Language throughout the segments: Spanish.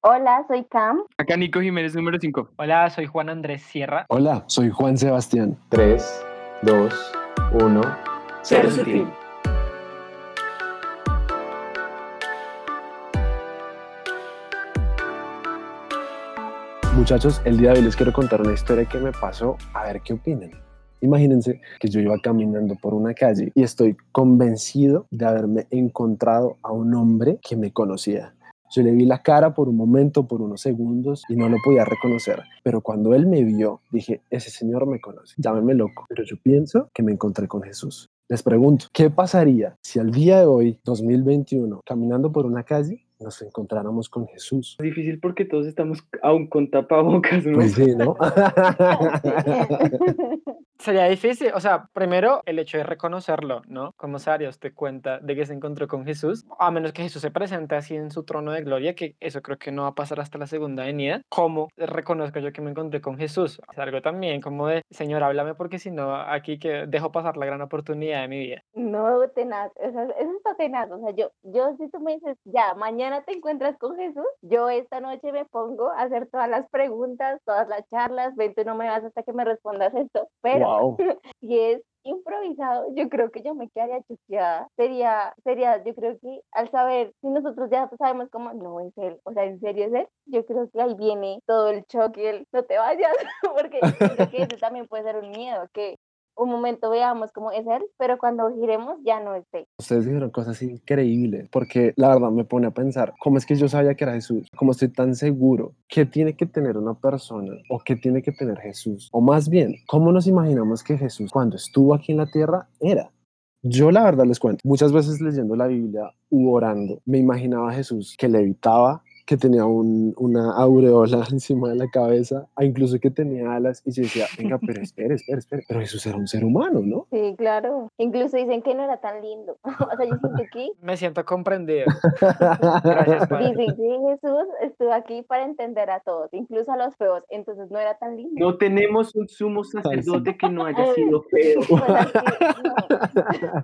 Hola, soy Cam. Acá Nico Jiménez, número 5. Hola, soy Juan Andrés Sierra. Hola, soy Juan Sebastián. 3, 2, 1. Cero sutil. Muchachos, el día de hoy les quiero contar una historia que me pasó, a ver qué opinan. Imagínense que yo iba caminando por una calle y estoy convencido de haberme encontrado a un hombre que me conocía. Yo le vi la cara por un momento, por unos segundos y no lo podía reconocer. Pero cuando él me vio, dije, ese señor me conoce. Llámeme loco. Pero yo pienso que me encontré con Jesús. Les pregunto, ¿qué pasaría si al día de hoy, 2021, caminando por una calle, nos encontráramos con Jesús? Es difícil porque todos estamos aún con tapabocas, ¿no? Pues sí, ¿no? Sería difícil, o sea, primero el hecho de reconocerlo, ¿no? ¿Cómo se haría usted cuenta de que se encontró con Jesús? A menos que Jesús se presente así en su trono de gloria, que eso creo que no va a pasar hasta la segunda venida. ¿Cómo reconozco yo que me encontré con Jesús? Es algo también como de, Señor, háblame porque si no, aquí que dejo pasar la gran oportunidad de mi vida. No, tenaz, eso, eso está tenaz. O sea, yo, yo si tú me dices, ya, mañana te encuentras con Jesús, yo esta noche me pongo a hacer todas las preguntas, todas las charlas, ven, tú no me vas hasta que me respondas esto. Pero Wow. Si es improvisado, yo creo que yo me quedaría choqueada. Sería, sería, yo creo que al saber, si nosotros ya sabemos cómo, no es él, o sea, en serio es él, yo creo que ahí viene todo el choque, el no te vayas, porque creo que eso también puede ser un miedo, que un momento veamos cómo es él, pero cuando giremos ya no es él. Ustedes dijeron cosas increíbles, porque la verdad me pone a pensar, ¿cómo es que yo sabía que era Jesús? ¿Cómo estoy tan seguro? ¿Qué tiene que tener una persona o qué tiene que tener Jesús? O más bien, ¿cómo nos imaginamos que Jesús cuando estuvo aquí en la tierra era? Yo la verdad les cuento, muchas veces leyendo la Biblia u orando, me imaginaba a Jesús que levitaba, que tenía un- una aureola encima de la cabeza, e incluso que tenía alas, y yo decía, venga, pero espere, espere, espere, pero Jesús era un ser humano, ¿no? Sí, claro. Incluso dicen que no era tan lindo. o sea, yo siento que Me siento comprendido. Gracias, Padre. dicen que Jesús estuvo aquí para entender a todos, incluso a los feos, entonces no era tan lindo. No tenemos un sumo sacerdote que no haya sido feo. Pues así, no.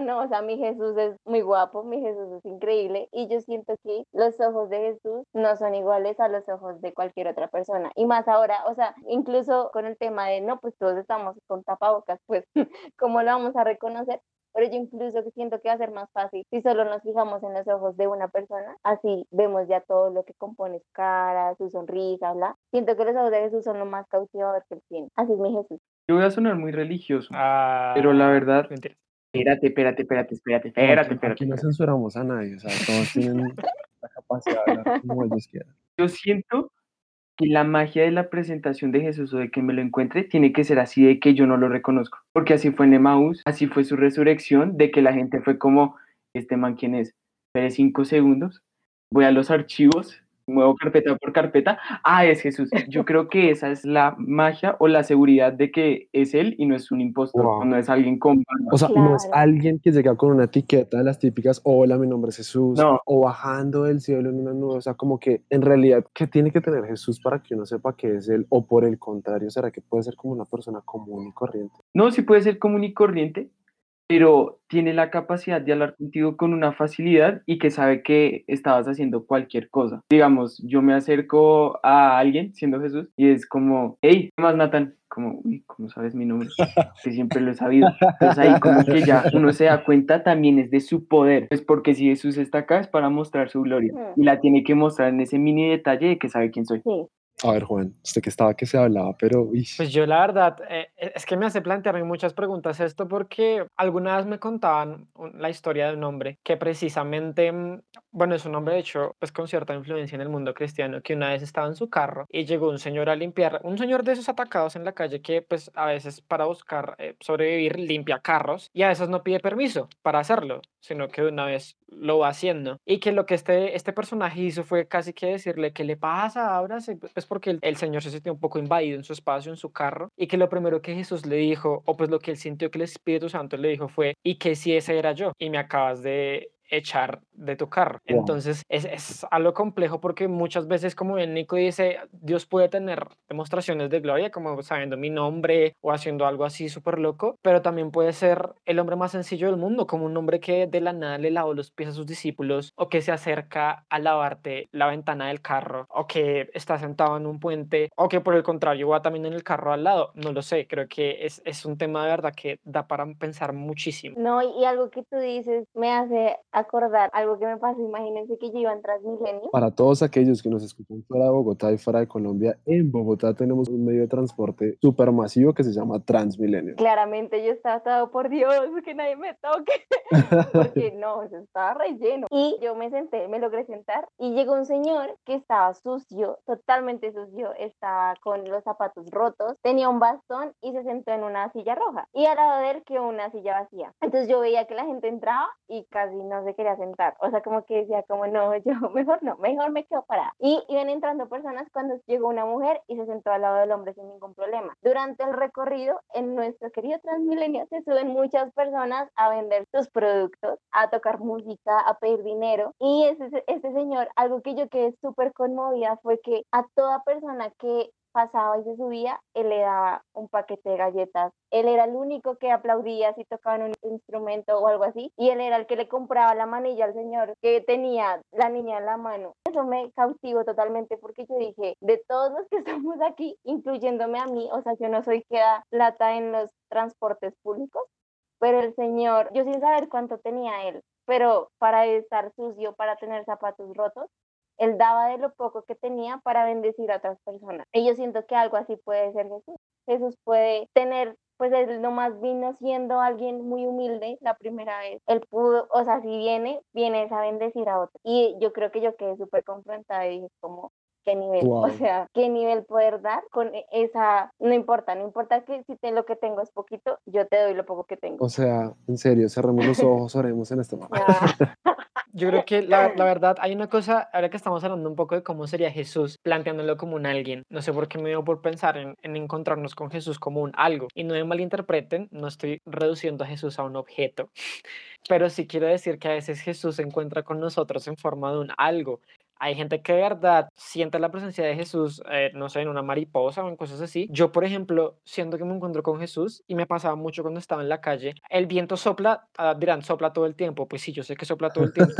Pero no, o sea, mi Jesús es muy guapo, mi Jesús es increíble y yo siento que los ojos de Jesús no son iguales a los ojos de cualquier otra persona. Y más ahora, o sea, incluso con el tema de, no, pues todos estamos con tapabocas, pues, ¿cómo lo vamos a reconocer? Pero yo incluso que siento que va a ser más fácil si solo nos fijamos en los ojos de una persona, así vemos ya todo lo que compone su cara, su sonrisa, bla. Siento que los ojos de Jesús son lo más cautivador que él tiene. Así es mi Jesús. Yo voy a sonar muy religioso. Ah, Pero la verdad- mentira. Espérate, espérate, espérate, espérate, espérate, espérate. Aquí no censuramos a nadie, o sea, todos tienen la capacidad de hablar como ellos quieran. Yo siento que la magia de la presentación de Jesús o de que me lo encuentre tiene que ser así de que yo no lo reconozco. Porque así fue en Emaús, así fue su resurrección, de que la gente fue como, este man, ¿quién es? Espere cinco segundos, voy a los archivos, muevo carpeta por carpeta. Ah, es Jesús. Yo creo que esa es la magia o la seguridad de que es él y no es un impostor, Wow. no es alguien con. O sea, no es alguien que llega con una etiqueta de las típicas, hola, mi nombre es Jesús, No. o bajando del cielo en una nube, o sea, como que en realidad, ¿qué tiene que tener Jesús para que uno sepa que es él? O por el contrario, ¿será que puede ser como una persona común y corriente? No, sí puede ser común y corriente, pero tiene la capacidad de hablar contigo con una facilidad y que sabe que estabas haciendo cualquier cosa. Digamos, yo me acerco a alguien siendo Jesús y es como, hey, ¿qué más, Nathan? Como, uy, ¿cómo sabes mi nombre? Que siempre lo he sabido. Entonces ahí como que ya uno se da cuenta también es de su poder. Es porque si Jesús está acá es para mostrar su gloria Ujú. y la tiene que mostrar en ese mini detalle de que sabe quién soy. Sí. A ver, Juan, usted que estaba que se hablaba, pero... Pues yo la verdad, eh, eh, es que me hace plantearme muchas preguntas esto porque alguna vez me contaban la historia de un hombre que precisamente, mm, bueno, es un hombre de hecho, pues con cierta influencia en el mundo cristiano, que una vez estaba en su carro y llegó un señor a limpiar, un señor de esos atacados en la calle que pues a veces para buscar eh, sobrevivir limpia carros y a veces no pide permiso para hacerlo, sino que de una vez lo va haciendo. Y que lo que este, este personaje hizo fue casi que decirle, ¿qué le pasa? Ábrase, pues porque el, el señor se sintió un poco invadido en su espacio, en su carro, y que lo primero que Jesús le dijo, o pues lo que él sintió que el Espíritu Santo le dijo fue, y que si ese era yo, y me acabas de echar de tu carro. Wow. Entonces es, es algo complejo porque muchas veces, como bien Nico dice, Dios puede tener demostraciones de gloria, como sabiendo mi nombre o haciendo algo así súper loco, pero también puede ser el hombre más sencillo del mundo, como un hombre que de la nada le lavó los pies a sus discípulos o que se acerca a lavarte la ventana del carro o que está sentado en un puente o que por el contrario va también en el carro al lado. No lo sé, creo que es, es un tema de verdad que da para pensar muchísimo. No, y algo que tú dices me hace acordar algo que me pasó. Imagínense que yo iba en Transmilenio. Para todos aquellos que nos escuchan fuera de Bogotá y fuera de Colombia, en Bogotá tenemos un medio de transporte súper masivo que se llama Transmilenio. Claramente yo estaba todo por Dios, que nadie me toque, porque no, eso estaba relleno. Y yo me senté, me logré sentar y llegó un señor que estaba sucio, totalmente sucio, estaba con los zapatos rotos, tenía un bastón y se sentó en una silla roja. Y al lado de él quedó una silla vacía. Entonces yo veía que la gente entraba y casi no se quería sentar. O sea, como que decía, como no, yo mejor no, mejor me quedo parada. Y iban entrando personas cuando llegó una mujer y se sentó al lado del hombre sin ningún problema. Durante el recorrido, en nuestro querido Transmilenio, se suben muchas personas a vender sus productos, a tocar música, a pedir dinero. Y ese, ese señor, algo que yo quedé súper conmovida fue que a toda persona que pasaba y se subía, él le daba un paquete de galletas. Él era el único que aplaudía si tocaban un instrumento o algo así. Y él era el que le compraba la manilla al señor que tenía la niña en la mano. Eso me cautivó totalmente porque yo dije, de todos los que estamos aquí, incluyéndome a mí, o sea, yo no soy que da plata en los transportes públicos, pero el señor, yo sin saber cuánto tenía él, pero para estar sucio, para tener zapatos rotos, él daba de lo poco que tenía para bendecir a otras personas. Y yo siento que algo así puede ser Jesús. Jesús puede tener, pues él nomás vino siendo alguien muy humilde la primera vez. Él pudo, o sea, si viene, viene a bendecir a otros. Y yo creo que yo quedé súper confrontada y dije como, qué nivel, Wow. o sea, qué nivel poder dar con e- esa, no importa, no importa que si te, lo que tengo es poquito, yo te doy lo poco que tengo. O sea, en serio, cerremos los ojos, oremos en este momento. Yo creo que la, la verdad, hay una cosa, ahora que estamos hablando un poco de cómo sería Jesús, planteándolo como un alguien. No sé por qué me dio por pensar en, en encontrarnos con Jesús como un algo. Y no me malinterpreten, no estoy reduciendo a Jesús a un objeto. Pero sí quiero decir que a veces Jesús se encuentra con nosotros en forma de un algo. Hay gente que de verdad siente la presencia de Jesús, eh, no sé, en una mariposa o en cosas así. Yo, por ejemplo, siento que me encuentro con Jesús y me pasaba mucho cuando estaba en la calle. El viento sopla, ah, dirán, sopla todo el tiempo. Pues sí, yo sé que sopla todo el tiempo.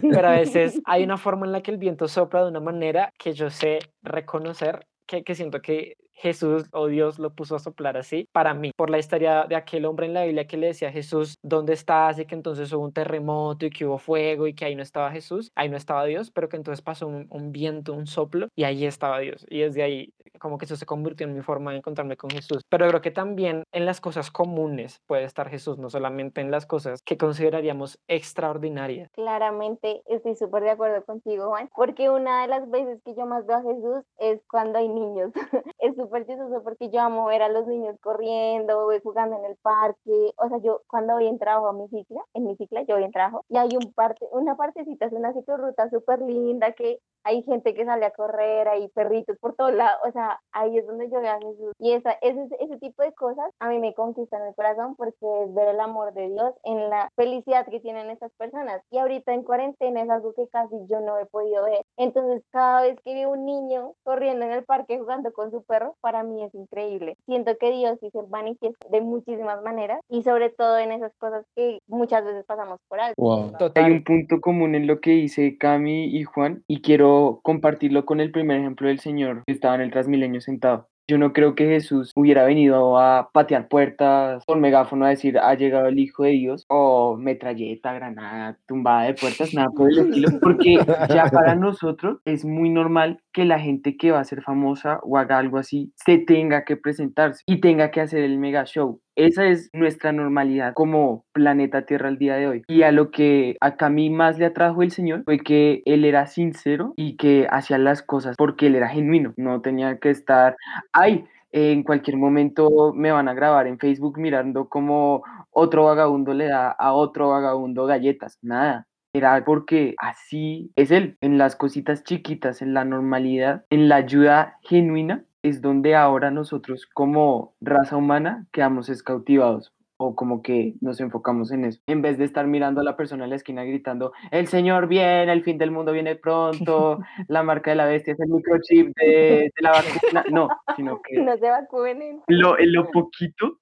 pero a veces hay una forma en la que el viento sopla de una manera que yo sé reconocer, que, que siento que Jesús o Dios lo puso a soplar así para mí, por la historia de aquel hombre en la Biblia que le decía a Jesús, ¿dónde estás? Y que entonces hubo un terremoto y que hubo fuego y que ahí no estaba Jesús, ahí no estaba Dios, pero que entonces pasó un, un viento, un soplo y ahí estaba Dios. Y desde ahí como que eso se convirtió en mi forma de encontrarme con Jesús. Pero creo que también en las cosas comunes puede estar Jesús, no solamente en las cosas que consideraríamos extraordinarias. Claramente estoy súper de acuerdo contigo, Juan, porque una de las veces que yo más veo a Jesús es cuando hay niños. es súper chistoso porque yo amo ver a los niños corriendo, jugando en el parque. O sea, yo cuando voy en trabajo a mi cicla, en mi cicla yo voy en trabajo, y hay un parte, una partecita, es una ciclorruta súper linda que hay gente que sale a correr, hay perritos por todos lados, o sea, ahí es donde yo veo a Jesús. Y esa, ese, ese tipo de cosas a mí me conquistan el corazón porque es ver el amor de Dios en la felicidad que tienen estas personas. Y ahorita en cuarentena es algo que casi yo no he podido ver. Entonces, cada vez que veo un niño corriendo en el parque jugando con su perro, para mí es increíble. Siento que Dios sí se manifiesta de muchísimas maneras y sobre todo en esas cosas que muchas veces pasamos por alto. Wow. Hay un punto común en lo que dice Cami y Juan y quiero compartirlo con el primer ejemplo del señor que estaba en el Transmilenio sentado. Yo no creo que Jesús hubiera venido a patear puertas con megáfono a decir ha llegado el Hijo de Dios o metralleta, granada, tumbada de puertas, nada por el estilo, porque ya para nosotros es muy normal que la gente que va a ser famosa o haga algo así se tenga que presentarse y tenga que hacer el mega show. Esa es nuestra normalidad como planeta Tierra al día de hoy. Y a lo que a Cami más le atrajo el Señor fue que él era sincero y que hacía las cosas porque él era genuino. No tenía que estar, ay, en cualquier momento me van a grabar en Facebook mirando como otro vagabundo le da a otro vagabundo galletas. Nada. Era porque así es él, en las cositas chiquitas, en la normalidad, en la ayuda genuina, es donde ahora nosotros como raza humana quedamos es cautivados o como que nos enfocamos en eso, en vez de estar mirando a la persona en la esquina gritando, el Señor viene, el fin del mundo viene pronto, la marca de la bestia es el microchip de, de la vacuna, no, sino que No se vacunen. lo, en lo poquito,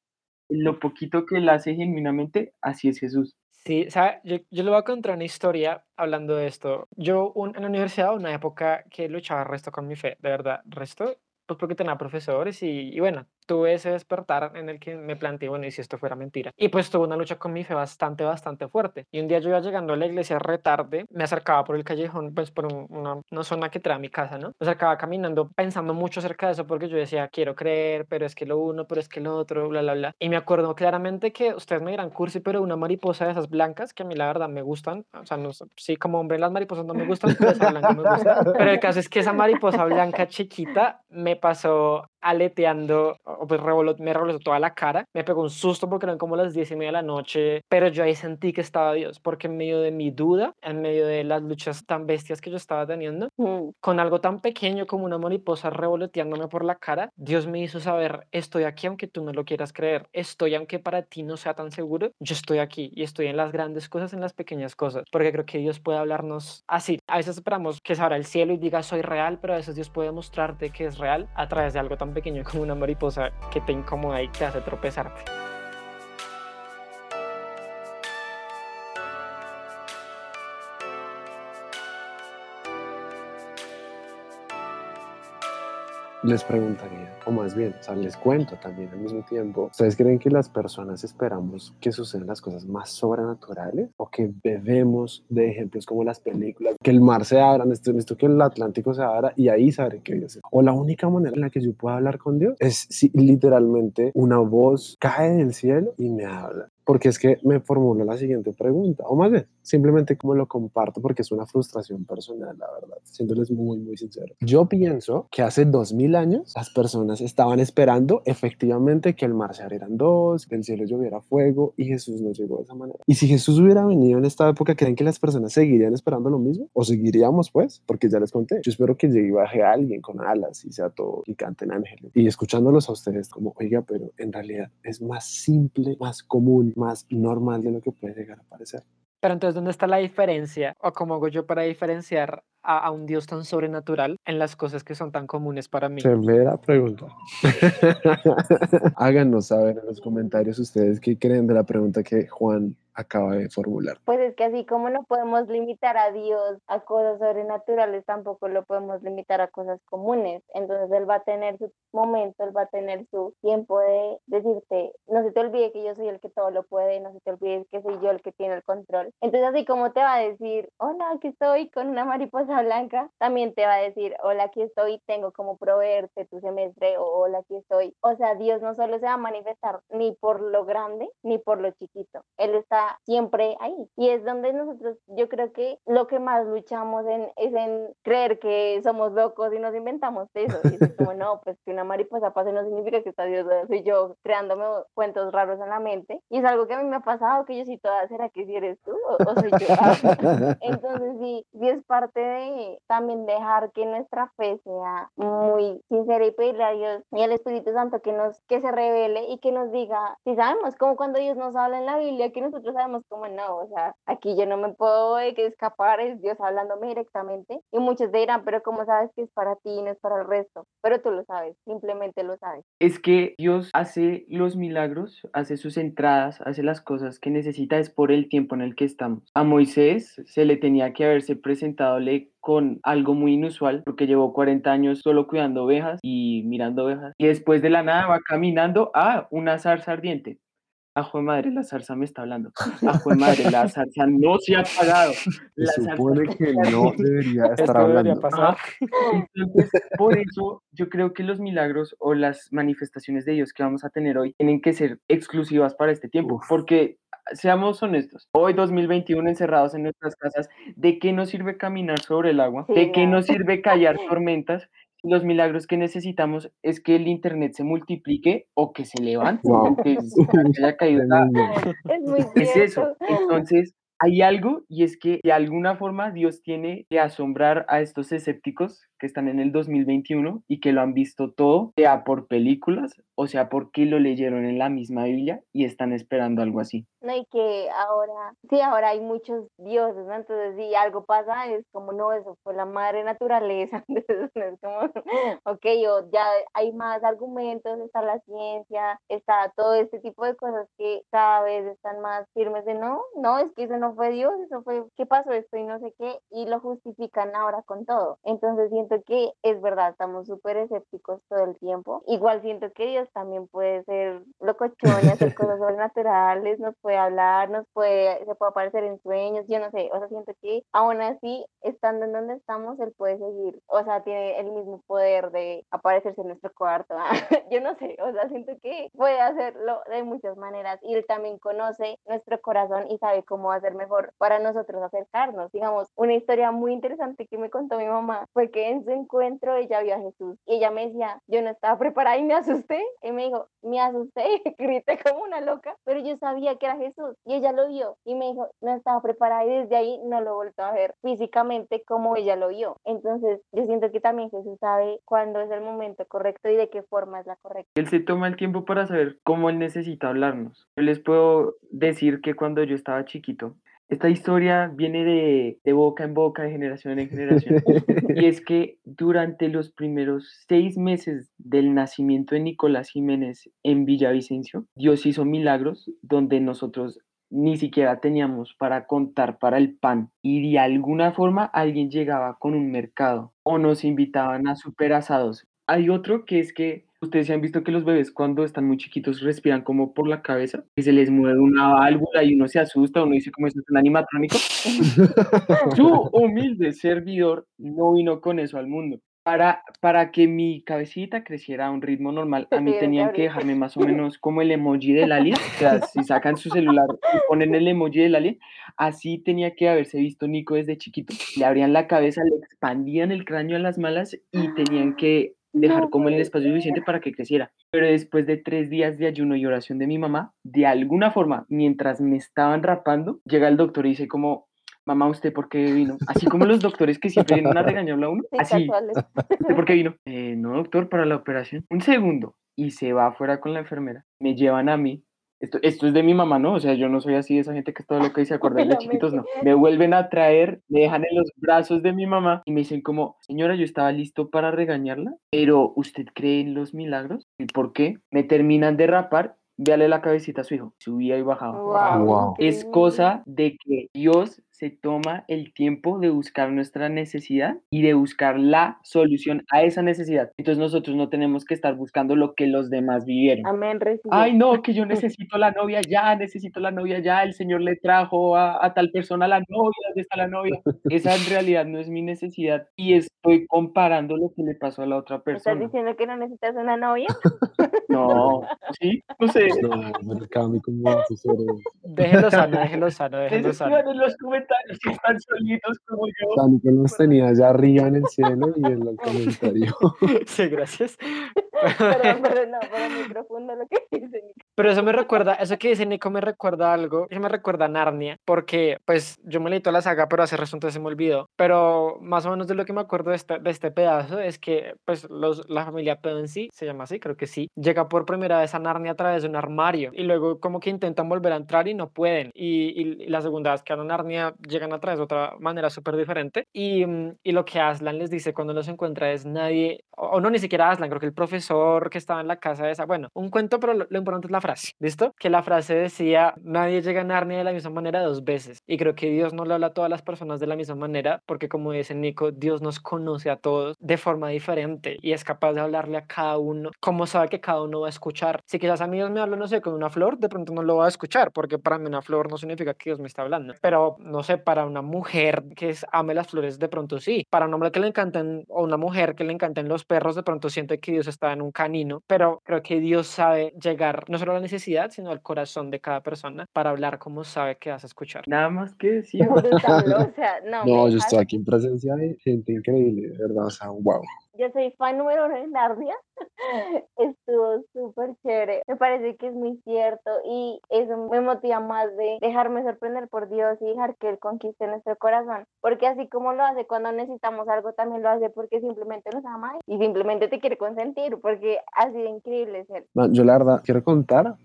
en lo poquito que él hace genuinamente, así es Jesús. Sí, ¿sabe? Yo, yo le voy a contar una historia hablando de esto. Yo un- en la universidad, una época que luchaba resto con mi fe, de verdad, resto, pues porque tenía profesores y, y bueno, tuve ese despertar en el que me planteé, bueno, ¿y si esto fuera mentira? Y pues tuve una lucha con mi fe bastante, bastante fuerte. Y un día yo iba llegando a la iglesia retarde, me acercaba por el callejón, pues por un- una, una zona que trae a mi casa, ¿no? Me acercaba caminando pensando mucho acerca de eso porque yo decía, quiero creer, pero es que lo uno, pero es que lo otro, bla, bla, bla. Y me acuerdo claramente que ustedes me dirán, Cursi, pero una mariposa de esas blancas que a mí la verdad me gustan, o sea, no, sí, como hombre las mariposas no me gustan, pero esa blanca me gusta. Pero el caso es que esa mariposa blanca chiquita me pasó aleteando, o pues me revolvió toda la cara, me pegó un susto porque eran como las diez y media de la noche, pero yo ahí sentí que estaba Dios, porque en medio de mi duda, en medio de las luchas tan bestias que yo estaba teniendo, Mm, con algo tan pequeño como una mariposa revoloteándome por la cara, Dios me hizo saber, estoy aquí aunque tú no lo quieras creer, estoy aunque para ti no sea tan seguro, yo estoy aquí y estoy en las grandes cosas, en las pequeñas cosas, porque creo que Dios puede hablarnos así. A veces esperamos que se abra el cielo y diga soy real, pero a veces Dios puede mostrarte que es real a través de algo tan pequeño como una mariposa que te incomoda y te hace tropezarte. Les preguntaría, o más bien, o sea, les cuento también al mismo tiempo, ¿ustedes creen que las personas esperamos que sucedan las cosas más sobrenaturales o que bebemos de ejemplos como las películas, que el mar se abra, esto que el Atlántico se abra y ahí sabré que Dios es? O la única manera en la que yo puedo hablar con Dios es si literalmente una voz cae del cielo y me habla. Porque es que me formuló la siguiente pregunta, o más bien, simplemente como lo comparto porque es una frustración personal, la verdad, siéndoles muy, muy sincero. Yo pienso que hace dos mil años las personas estaban esperando efectivamente que el mar se abriera dos, que el cielo lloviera fuego y Jesús no llegó de esa manera. Y si Jesús hubiera venido en esta época, ¿creen que las personas seguirían esperando lo mismo? ¿O seguiríamos pues? Porque ya les conté. Yo espero que llegue y baje alguien con alas y sea todo y canten ángeles. Y escuchándolos a ustedes como, oiga, pero en realidad es más simple, más común, más normal de lo que puede llegar a parecer. Pero entonces, ¿dónde está la diferencia? ¿O cómo hago yo para diferenciar a, a un Dios tan sobrenatural en las cosas que son tan comunes para mí? Severa pregunta. Háganos saber en los comentarios ustedes qué creen de la pregunta que Juan acaba de formular. Pues es que así como no podemos limitar a Dios a cosas sobrenaturales, tampoco lo podemos limitar a cosas comunes. Entonces Él va a tener su momento, Él va a tener su tiempo de decirte, no se te olvide que yo soy el que todo lo puede, no se te olvide que soy yo el que tiene el control. Entonces así como te va a decir, hola, aquí estoy con una mariposa blanca, también te va a decir, hola, aquí estoy, tengo como proveerte tu semestre, o hola, aquí estoy. O sea, Dios no solo se va a manifestar ni por lo grande ni por lo chiquito. Él está siempre ahí. Y es donde nosotros, yo creo que lo que más luchamos en, es en creer que somos locos y nos inventamos eso. Y es como, no, pues que una mariposa pase no significa que está Dios, soy yo creándome cuentos raros en la mente. Y es algo que a mí me ha pasado, que yo sí toda, ¿será que si eres tú o, o soy yo? Entonces sí, sí es parte de también dejar que nuestra fe sea muy sincera y pedirle a Dios y al Espíritu Santo que nos, que se revele y que nos diga, si sabemos, como cuando Dios nos habla en la Biblia, que nosotros sabemos como no, o sea, aquí yo no me puedo escapar, es Dios hablándome directamente. Y muchos dirán, pero ¿cómo sabes que es para ti y no es para el resto? Pero tú lo sabes, simplemente lo sabes. Es que Dios hace los milagros, hace sus entradas, hace las cosas que necesita, es por el tiempo en el que estamos. A Moisés se le tenía que haberse presentadole con algo muy inusual, porque llevó 40 años solo cuidando ovejas y mirando ovejas, y después de la nada va caminando a una zarza ardiente. Ajo de madre, la zarza me está hablando. Ajo de madre, la zarza no se ha apagado. Se La zarza supone que no debería estar Esto debería hablando. pasar. Entonces, por eso yo creo que los milagros o las manifestaciones de Dios que vamos a tener hoy tienen que ser exclusivas para este tiempo, Uf. porque seamos honestos, hoy 2021 encerrados en nuestras casas, ¿de qué nos sirve caminar sobre el agua? ¿De qué nos sirve callar tormentas? Los milagros que necesitamos es que el internet se multiplique o que se levante, Wow. que se haya caído la-. Es muy es eso. Entonces, hay algo y es que de alguna forma Dios tiene que asombrar a estos escépticos que están en el 2021 y que lo han visto todo, sea por películas o sea porque lo leyeron en la misma Biblia y están esperando algo así. No, y que ahora, sí, ahora hay muchos dioses, ¿no? Entonces, si algo pasa, es como, no, eso fue la madre naturaleza. Entonces, es como, ok, o ya hay más argumentos, está la ciencia, está todo este tipo de cosas que cada vez están más firmes de, no, no, es que eso no fue Dios, eso fue, ¿qué pasó esto? Y no sé qué, y lo justifican ahora con todo. Entonces, siento que es verdad, estamos súper escépticos todo el tiempo. Igual siento que Dios también puede ser locochón hacer cosas sobrenaturales, nos puede hablar, nos puede, se puede aparecer en sueños, yo no sé, o sea, siento que aún así, estando en donde estamos, él puede seguir, o sea, tiene el mismo poder de aparecerse en nuestro cuarto, yo no sé, o sea, siento que puede hacerlo de muchas maneras y él también conoce nuestro corazón y sabe cómo hacer mejor para nosotros acercarnos. Digamos, una historia muy interesante que me contó mi mamá fue que en su encuentro ella vio a Jesús y ella me decía, yo no estaba preparada y me asusté y me dijo, me asusté y grité como una loca, pero yo sabía que era Jesús y ella lo vio y me dijo, no estaba preparada y desde ahí no lo vuelto a ver físicamente como ella lo vio. Entonces yo siento que también Jesús sabe cuándo es el momento correcto y de qué forma es la correcta. Él se toma el tiempo para saber cómo él necesita hablarnos. Yo les puedo decir que cuando yo estaba chiquito, esta historia viene de, de, boca en boca, de generación en generación. y es que durante los primeros seis meses del nacimiento de Nicolás Jiménez en Villavicencio, Dios hizo milagros donde nosotros ni siquiera teníamos para contar para el pan. Y de alguna forma alguien llegaba con un mercado o nos invitaban a super asados. Hay otro que es que ustedes se han visto que los bebés cuando están muy chiquitos respiran como por la cabeza, que se les mueve una válvula y uno se asusta, uno dice como eso es un animatrónico. Su humilde servidor no vino con eso al mundo. Para, para que mi cabecita creciera a un ritmo normal, a mí tenían que dejarme más o menos como el emoji del alien. O sea, si sacan su celular y ponen el emoji del alien, así tenía que haberse visto Nico desde chiquito. Le abrían la cabeza, le expandían el cráneo a las malas y tenían que dejar como el espacio suficiente para que creciera. Pero después de tres días de ayuno y oración de mi mamá, de alguna forma, mientras me estaban rapando, llega el doctor y dice como, mamá, ¿usted por qué vino? Así como los doctores que siempre vienen a regañarlo a uno. Así, ¿usted por qué vino? Eh, no, doctor, para la operación. Un segundo. Y se va afuera con la enfermera. Me llevan a mí esto, esto, es de mi mamá, ¿no? O sea, yo no soy así de esa gente que es todo lo que se acuerda de chiquitos, no. Me vuelven a traer, me dejan en los brazos de mi mamá y me dicen como, señora, yo estaba listo para regañarla, pero ¿usted cree en los milagros? ¿Y por qué? Me terminan de rapar véale la cabecita a su hijo, subía y bajaba. Wow. Es cosa de que Dios se toma el tiempo de buscar nuestra necesidad y de buscar la solución a esa necesidad. Entonces nosotros no tenemos que estar buscando lo que los demás vivieron. Amén, recibe. Ay, no, que yo necesito la novia ya, necesito la novia ya, el Señor le trajo a, a tal persona la novia, ¿dónde está la novia? Esa en realidad no es mi necesidad y estoy comparando lo que le pasó a la otra ¿Estás persona. diciendo que no necesitas una novia? No, sí, no sé. No, me Cami, ¿cómo haces eso? Déjelo sano, déjelo sano, déjelo sano. Los comentarios están solitos como yo. Que los tenía allá arriba en el cielo y en el comentario. Sí, gracias. Perdón, pero no, pero muy profundo lo que dice. Pero eso me recuerda, eso que dice Nico me recuerda algo, que me recuerda a Narnia, porque pues yo me leí toda la saga, pero hace rato se me olvidó. Pero más o menos de lo que me acuerdo de este, de este pedazo es que pues los, la familia Pevensie, se llama así, creo que sí, llega por primera vez a Narnia a través de un armario y luego como que intentan volver a entrar y no pueden. Y, y, y la segunda vez que van a Narnia llegan a través de otra manera súper diferente. Y, y lo que Aslan les dice cuando los encuentra es nadie, o, o no ni siquiera Aslan, creo que el profesor que estaba en la casa esa, bueno, un cuento, pero lo, lo importante es la frase, ¿listo? Que la frase decía, nadie llega a Narnia de la misma manera dos veces. Y creo que Dios no le habla a todas las personas de la misma manera, porque como dice Nico, Dios nos conoce a todos de forma diferente y es capaz de hablarle a cada uno, como sabe que cada uno va a escuchar. Si quizás a mí Dios me habla, no sé, con una flor, de pronto no lo va a escuchar, porque para mí una flor no significa que Dios me está hablando. Pero, no sé, para una mujer que es, ame las flores, de pronto sí. Para un hombre que le encanten, o una mujer que le encanten los perros, de pronto siente que Dios está en un canino. Pero creo que Dios sabe llegar no solo a la necesidad, sino al corazón de cada persona para hablar como sabe que vas a escuchar. Nada más que decir. O sea, no. No, yo estoy aquí en presencia de gente increíble, de verdad, o sea, wow. yo soy fan número uno de Narnia. Estuvo súper chévere. Me parece que es muy cierto y eso me motiva más de dejarme sorprender por Dios y dejar que Él conquiste nuestro corazón. Porque así como lo hace cuando necesitamos algo, también lo hace porque simplemente nos ama y simplemente te quiere consentir, porque así de increíble es yo la verdad quiero contar,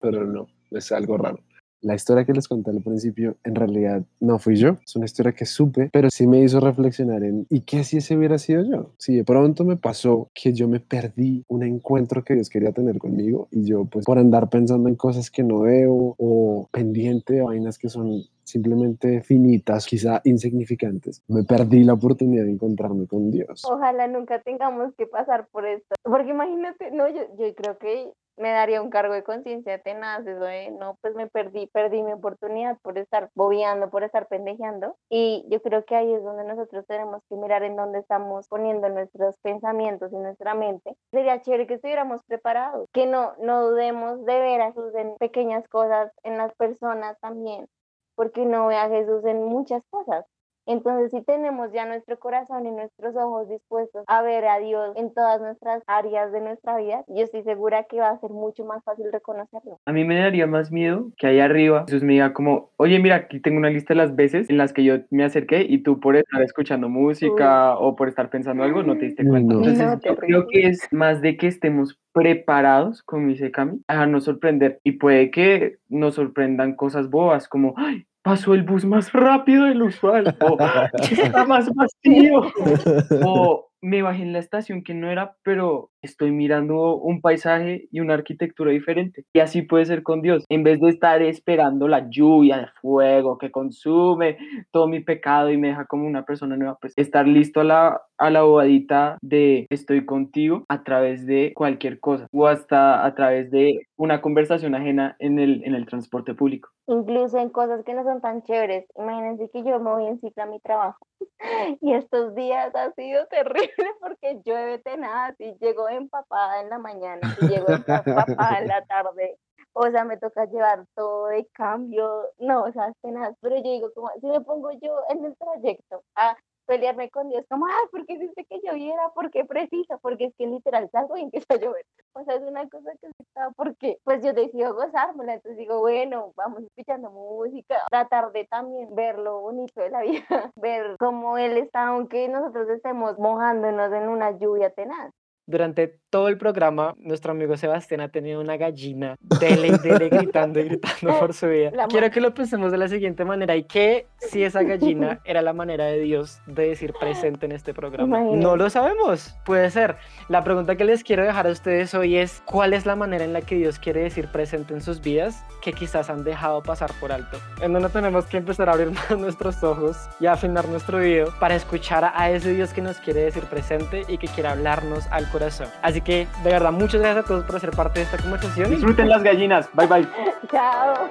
pero no, es algo raro. La historia que les conté al principio en realidad no fui yo, es una historia que supe, pero sí me hizo reflexionar en ¿y qué si ese hubiera sido yo? Si de pronto me pasó que yo me perdí un encuentro que Dios quería tener conmigo y yo pues por andar pensando en cosas que no veo o pendiente de vainas que son simplemente finitas, quizá insignificantes, me perdí la oportunidad de encontrarme con Dios. Ojalá nunca tengamos que pasar por esto, porque imagínate, no, yo, yo creo que me daría un cargo de conciencia tenaz, eso de, no, pues me perdí, perdí mi oportunidad por estar bobeando, por estar pendejeando. Y yo creo que ahí es donde nosotros tenemos que mirar en dónde estamos poniendo nuestros pensamientos y nuestra mente. Sería chévere que estuviéramos preparados, que no, no dudemos de ver a Jesús en pequeñas cosas, en las personas también, porque uno ve a Jesús en muchas cosas. Entonces, si tenemos ya nuestro corazón y nuestros ojos dispuestos a ver a Dios en todas nuestras áreas de nuestra vida, yo estoy segura que va a ser mucho más fácil reconocerlo. A mí me daría más miedo que ahí arriba Jesús me diga como, oye, mira, aquí tengo una lista de las veces en las que yo me acerqué y tú por estar escuchando música o por estar pensando algo no te diste cuenta. no. Entonces, No, yo creo que es más de que estemos preparados, como dice Cami, a dejarnos sorprender. Y puede que nos sorprendan cosas bobas como, ay, pasó el bus más rápido del usual, o está más vacío, o me bajé en la estación que no era, pero estoy mirando un paisaje y una arquitectura diferente. Y así puede ser con Dios. En vez de estar esperando la lluvia de fuego que consume todo mi pecado y me deja como una persona nueva, pues estar listo a la, a la bobadita de estoy contigo a través de cualquier cosa o hasta a través de una conversación ajena en el, en el transporte público. Incluso en cosas que no son tan chéveres. Imagínense que yo me voy en cicla a mi trabajo y estos días ha sido terrible porque llueve tenaz y llego empapada en la mañana y llego empapada en la tarde. O sea, me toca llevar todo de cambio. No, o sea, es tenaz. Pero yo digo, como, si me pongo yo en el trayecto a pelearme con Dios, como, ay, ¿por qué hiciste que lloviera? ¿Por qué preciso? Porque es que literal salgo y empieza a llover. O sea, es una cosa que está porque pues yo decido gozármela, entonces digo, bueno, vamos escuchando música, tratar de también ver lo bonito de la vida, ver cómo él está, aunque nosotros estemos mojándonos en una lluvia tenaz. Durante todo el programa, nuestro amigo Sebastián ha tenido una gallina dele y dele gritando y gritando por su vida. Quiero que lo pensemos de la siguiente manera. ¿Y qué si esa gallina era la manera de Dios de decir presente en este programa? No Imagínate. lo sabemos. Puede ser. La pregunta que les quiero dejar a ustedes hoy es, ¿cuál es la manera en la que Dios quiere decir presente en sus vidas que quizás han dejado pasar por alto? En donde tenemos que empezar a abrir más nuestros ojos y a afinar nuestro oído para escuchar a- a ese Dios que nos quiere decir presente y que quiere hablarnos al corazón. Así que, de verdad, muchas gracias a todos por ser parte de esta conversación. y Disfruten las gallinas. Bye bye. Chao.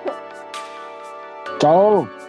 Chao.